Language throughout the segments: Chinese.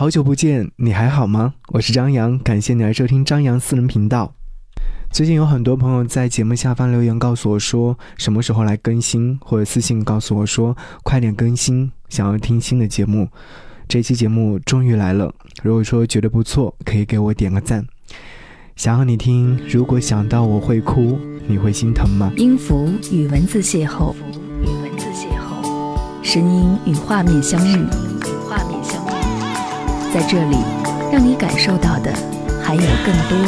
好久不见，你还好吗？我是张扬，感谢你来收听张扬私人频道。最近有很多朋友在节目下方留言告诉我说什么时候来更新，或者私信告诉我说快点更新，想要听新的节目。这期节目终于来了，如果说觉得不错，可以给我点个赞。想要你听，如果想到我会哭，你会心疼吗？音符与文字邂逅，与文字邂逅，声音与，画面相遇，在这里，让你感受到的还有更多。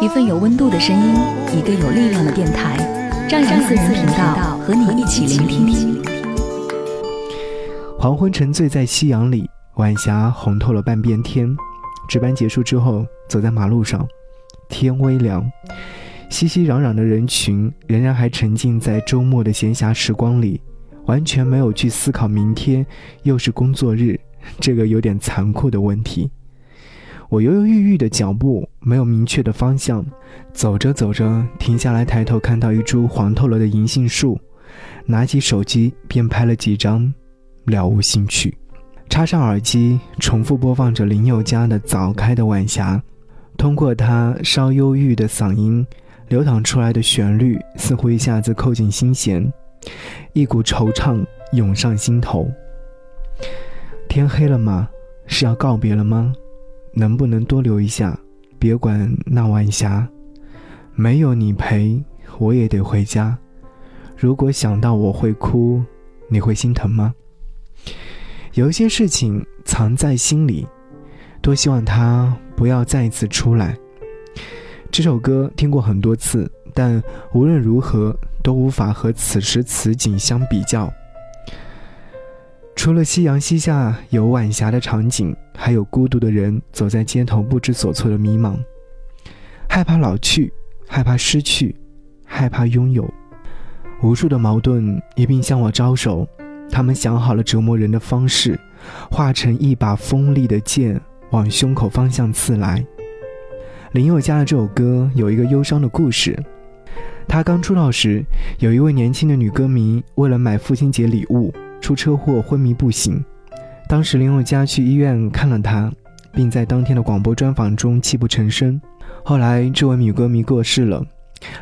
一份有温度的声音，一个有力量的电台，张扬私人频道和你一起聆听。黄昏沉醉在夕阳里，晚霞红透了半边天。值班结束之后，走在马路上，天微凉，熙熙攘攘的人群仍然还沉浸在周末的闲暇时光里，完全没有去思考明天又是工作日这个有点残酷的问题。我犹犹豫豫的脚步没有明确的方向，走着走着停下来，抬头看到一株黄透了的银杏树，拿起手机便拍了几张，了无兴趣。插上耳机，重复播放着林宥嘉的《早开的晚霞》，通过他稍忧郁的嗓音，流淌出来的旋律似乎一下子扣进心弦，一股惆怅涌上心头。天黑了吗？是要告别了吗？能不能多留一下？别管那晚霞，没有你陪，我也得回家。如果想到我会哭，你会心疼吗？有一些事情藏在心里，多希望它不要再次出来。这首歌听过很多次，但无论如何都无法和此时此景相比较。除了夕阳西下有晚霞的场景，还有孤独的人走在街头不知所措的迷茫，害怕老去，害怕失去，害怕拥有。无数的矛盾一并向我招手，他们想好了折磨人的方式，化成一把锋利的剑往胸口方向刺来。林宥嘉的这首歌有一个忧伤的故事，他刚出道时，有一位年轻的女歌迷为了买父亲节礼物。出车祸昏迷不醒，当时林宥嘉去医院看了他，并在当天的广播专访中泣不成声。后来这位女歌迷过世了，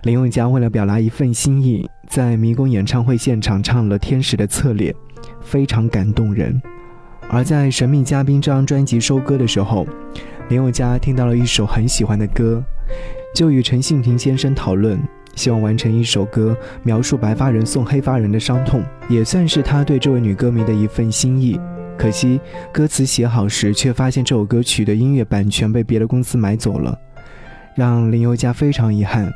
林宥嘉为了表达一份心意，在迷宫演唱会现场唱了《天使的侧脸》，非常感动人。而在《神秘嘉宾》这张专辑收歌的时候，林宥嘉听到了一首很喜欢的歌，就与陈信婷先生讨论。希望完成一首歌，描述白发人送黑发人的伤痛，也算是他对这位女歌迷的一份心意。可惜歌词写好时，却发现这首歌曲的音乐版权被别的公司买走了，让林宥嘉非常遗憾。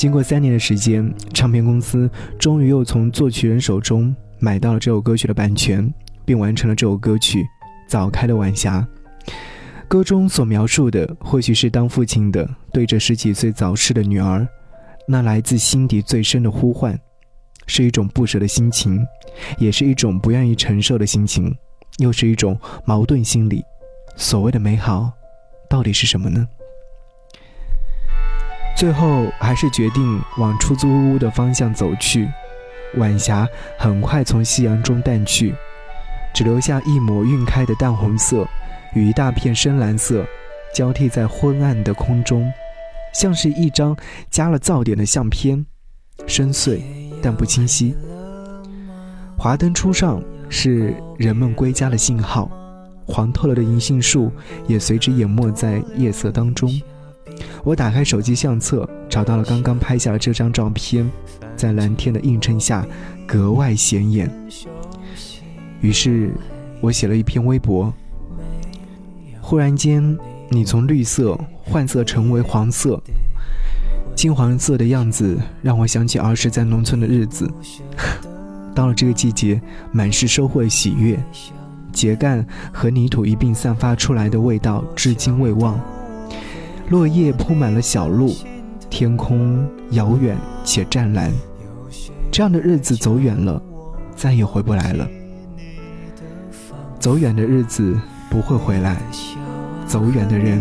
经过三年的时间，唱片公司终于又从作曲人手中买到了这首歌曲的版权，并完成了这首歌曲《早开的晚霞》。歌中所描述的，或许是当父亲的对着十几岁早逝的女儿。那来自心底最深的呼唤，是一种不舍的心情，也是一种不愿意承受的心情，又是一种矛盾心理。所谓的美好，到底是什么呢？最后还是决定往出租屋的方向走去。晚霞很快从夕阳中淡去，只留下一抹晕开的淡红色与一大片深蓝色，交替在昏暗的空中。像是一张加了噪点的相片，深邃但不清晰。华灯初上是人们归家的信号，黄透了的银杏树也随之淹没在夜色当中。我打开手机相册，找到了刚刚拍下的这张照片，在蓝天的映衬下格外显眼。于是，我写了一篇微博。忽然间，你从绿色。换色成为黄色，金黄色的样子让我想起儿时在农村的日子。到了这个季节，满是收获的喜悦，秸秆和泥土一并散发出来的味道至今未忘。落叶铺满了小路，天空遥远且湛蓝。这样的日子走远了，再也回不来了。走远的日子不会回来，走远的人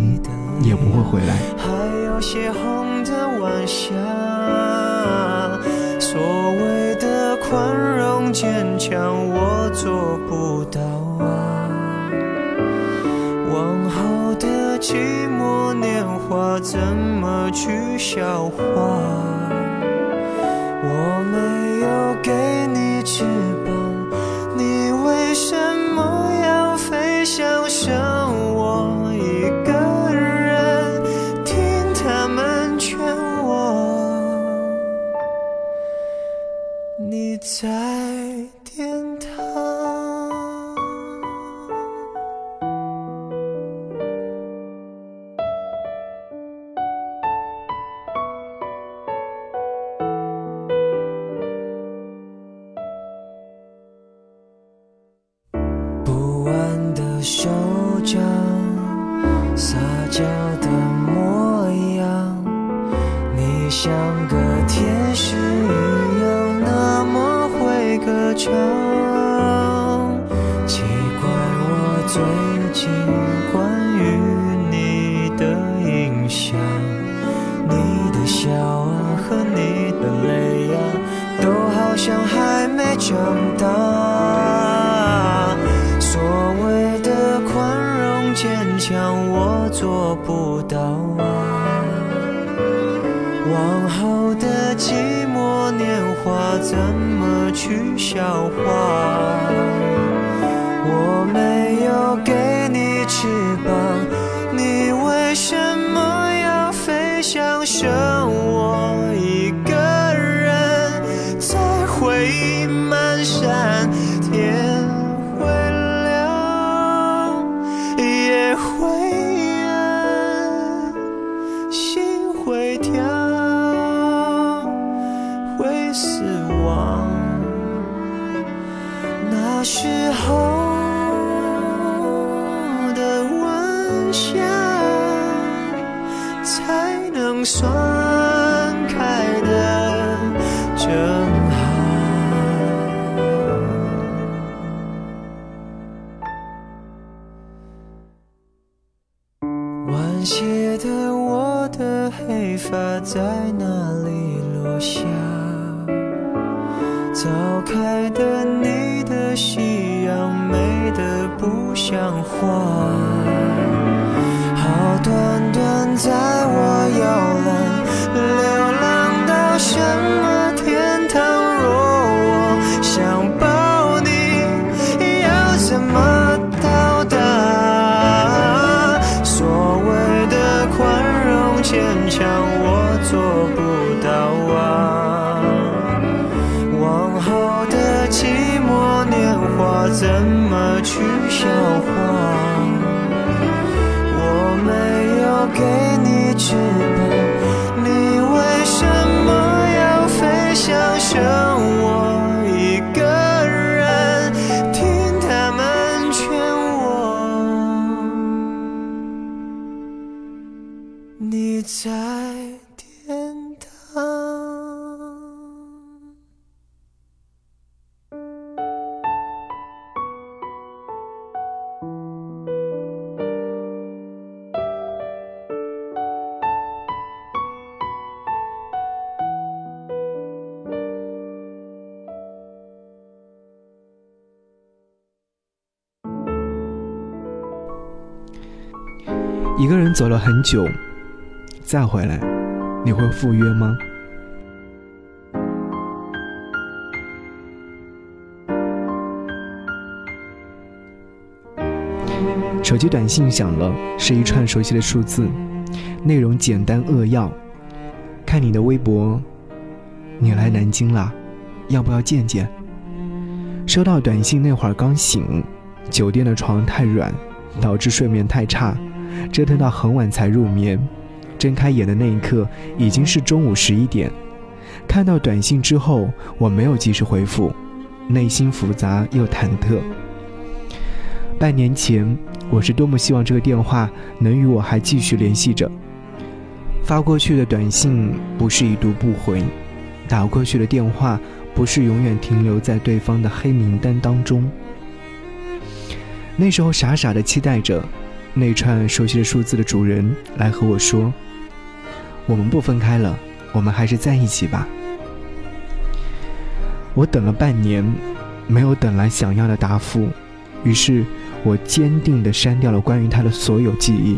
也不会回来。还有些红的晚霞，所谓的宽容坚强，我做不到啊。寂寞年华，怎么去消化？我没有给你翅膀，你为什么要飞翔？剩我一个人听他们劝我，你在撒娇的模样，你像个天使一样，那么会歌唱。坚强，我做不到啊。往后的寂寞年华，怎么去消化？我没有给你翅膀，你为什么要飞翔？剩话，雪一个人走了很久，再回来，你会赴约吗？手机短信响了，是一串熟悉的数字，内容简单扼要。看你的微博，你来南京啦，要不要见见？收到短信那会儿刚醒，酒店的床太软，导致睡眠太差，折腾到很晚才入眠。睁开眼的那一刻，已经是中午十一点。看到短信之后，我没有及时回复，内心复杂又忐忑。半年前，我是多么希望这个电话能与我还继续联系着。发过去的短信不是已读不回，打过去的电话不是永远停留在对方的黑名单当中。那时候傻傻的期待着那串熟悉的数字的主人来和我说：“我们不分开了，我们还是在一起吧。”我等了半年，没有等来想要的答复，于是我坚定地删掉了关于他的所有记忆。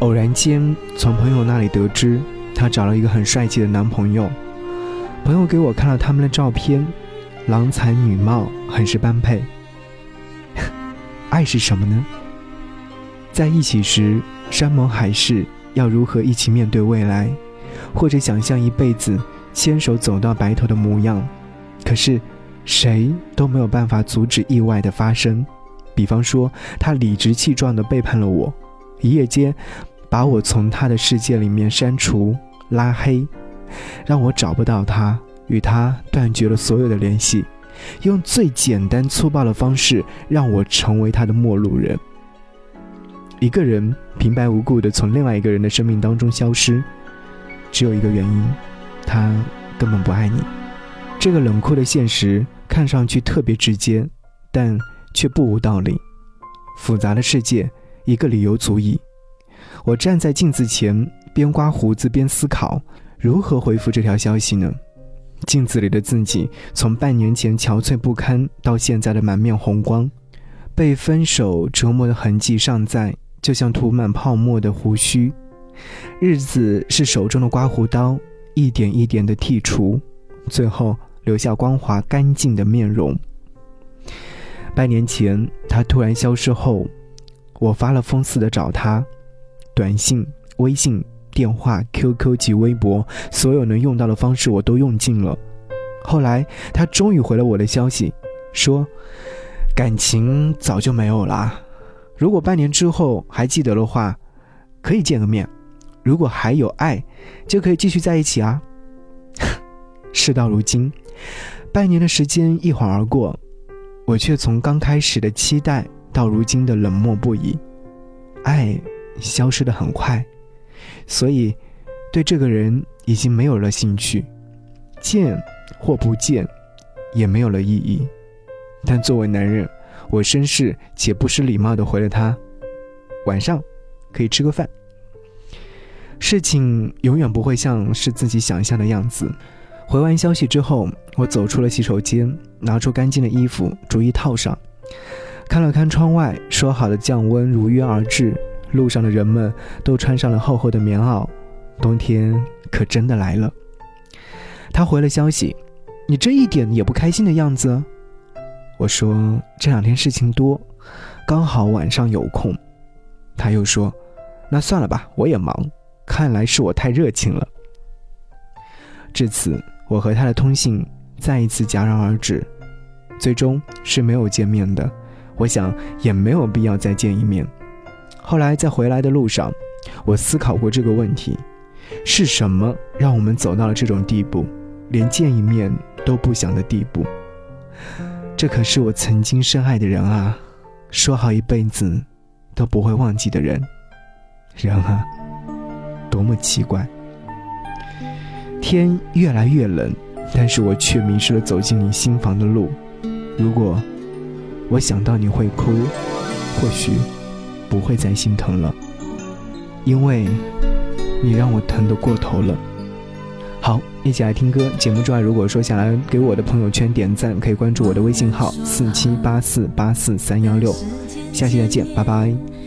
偶然间从朋友那里得知，她找了一个很帅气的男朋友。朋友给我看了他们的照片，郎才女貌，很是般配。爱是什么呢？在一起时，山盟海誓，要如何一起面对未来，或者想象一辈子牵手走到白头的模样。可是，谁都没有办法阻止意外的发生。比方说，他理直气壮地背叛了我，一夜间。把我从他的世界里面删除、拉黑，让我找不到他，与他断绝了所有的联系，用最简单粗暴的方式让我成为他的陌路人。一个人平白无故的从另外一个人的生命当中消失，只有一个原因，他根本不爱你。这个冷酷的现实看上去特别直接，但却不无道理。复杂的世界，一个理由足矣。我站在镜子前，边刮胡子边思考如何回复这条消息呢？镜子里的自己，从半年前憔悴不堪到现在的满面红光，被分手折磨的痕迹尚在，就像涂满泡沫的胡须。日子是手中的刮胡刀，一点一点的剔除，最后留下光滑干净的面容。半年前他突然消失后，我发了疯似的找他。短信、微信、电话、QQ 及微博，所有能用到的方式我都用尽了。后来他终于回了我的消息，说感情早就没有了。如果半年之后还记得的话，可以见个面。如果还有爱，就可以继续在一起啊。事到如今，半年的时间一晃而过，我却从刚开始的期待到如今的冷漠不已。爱。消失的很快，所以对这个人已经没有了兴趣，见或不见也没有了意义。但作为男人，我绅士且不失礼貌的回了他：“晚上可以吃个饭。”事情永远不会像是自己想象的样子。回完消息之后，我走出了洗手间，拿出干净的衣服逐一套上，看了看窗外，说好的降温如约而至。路上的人们都穿上了厚厚的棉袄，冬天可真的来了。他回了消息：“你这一点也不开心的样子。”我说：“这两天事情多，刚好晚上有空。”他又说：“那算了吧，我也忙。看来是我太热情了。”至此，我和他的通信再一次戛然而止，最终是没有见面的。我想也没有必要再见一面。后来在回来的路上，我思考过这个问题：是什么让我们走到了这种地步，连见一面都不想的地步？这可是我曾经深爱的人啊，说好一辈子都不会忘记的人。人啊，多么奇怪！天越来越冷，但是我却迷失了走进你心房的路。如果我想到你会哭，或许。不会再心疼了，因为你让我疼得过头了。一起来听歌。节目之外，如果说想来给我的朋友圈点赞，可以关注我的微信号四七八四八四三幺六。下期再见，拜拜。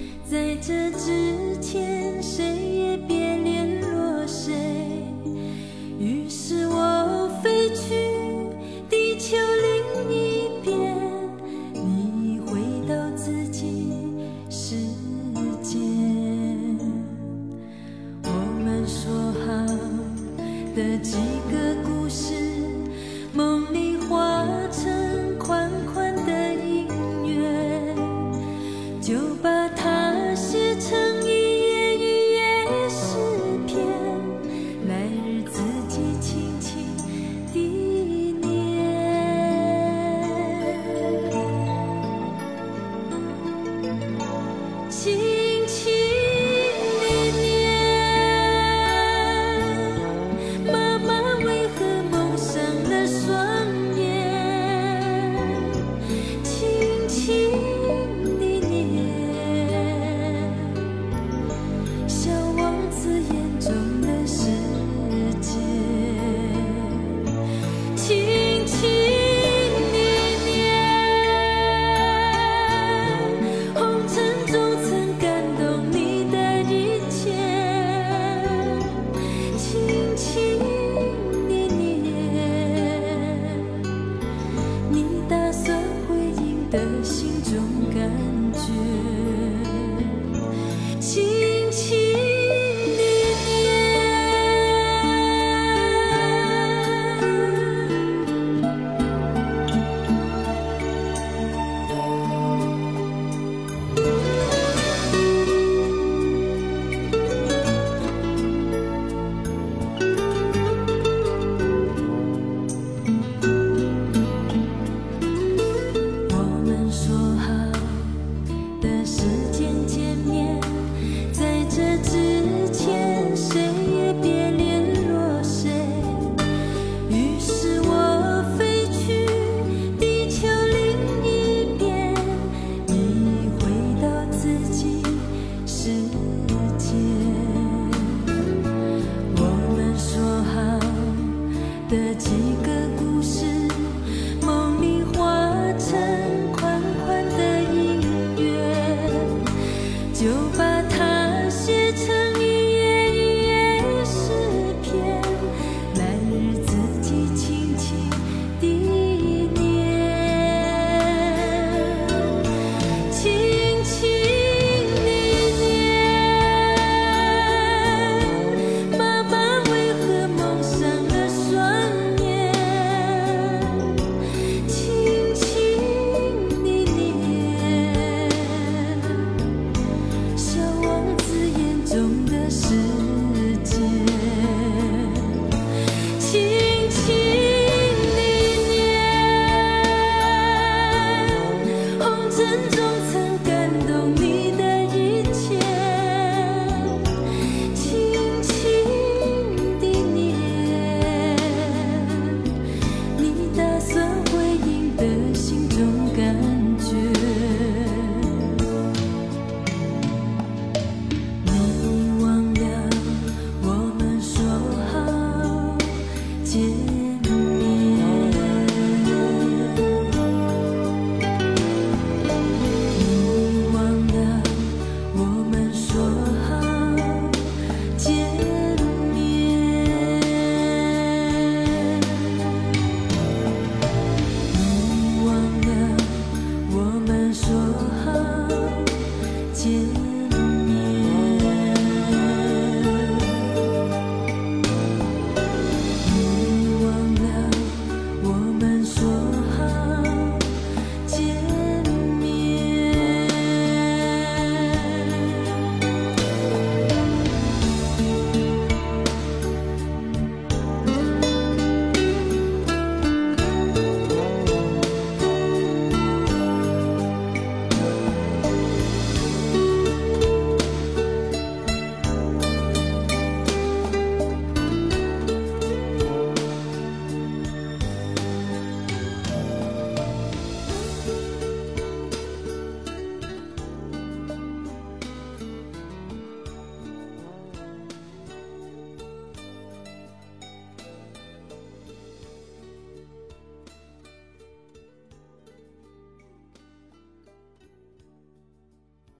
人总曾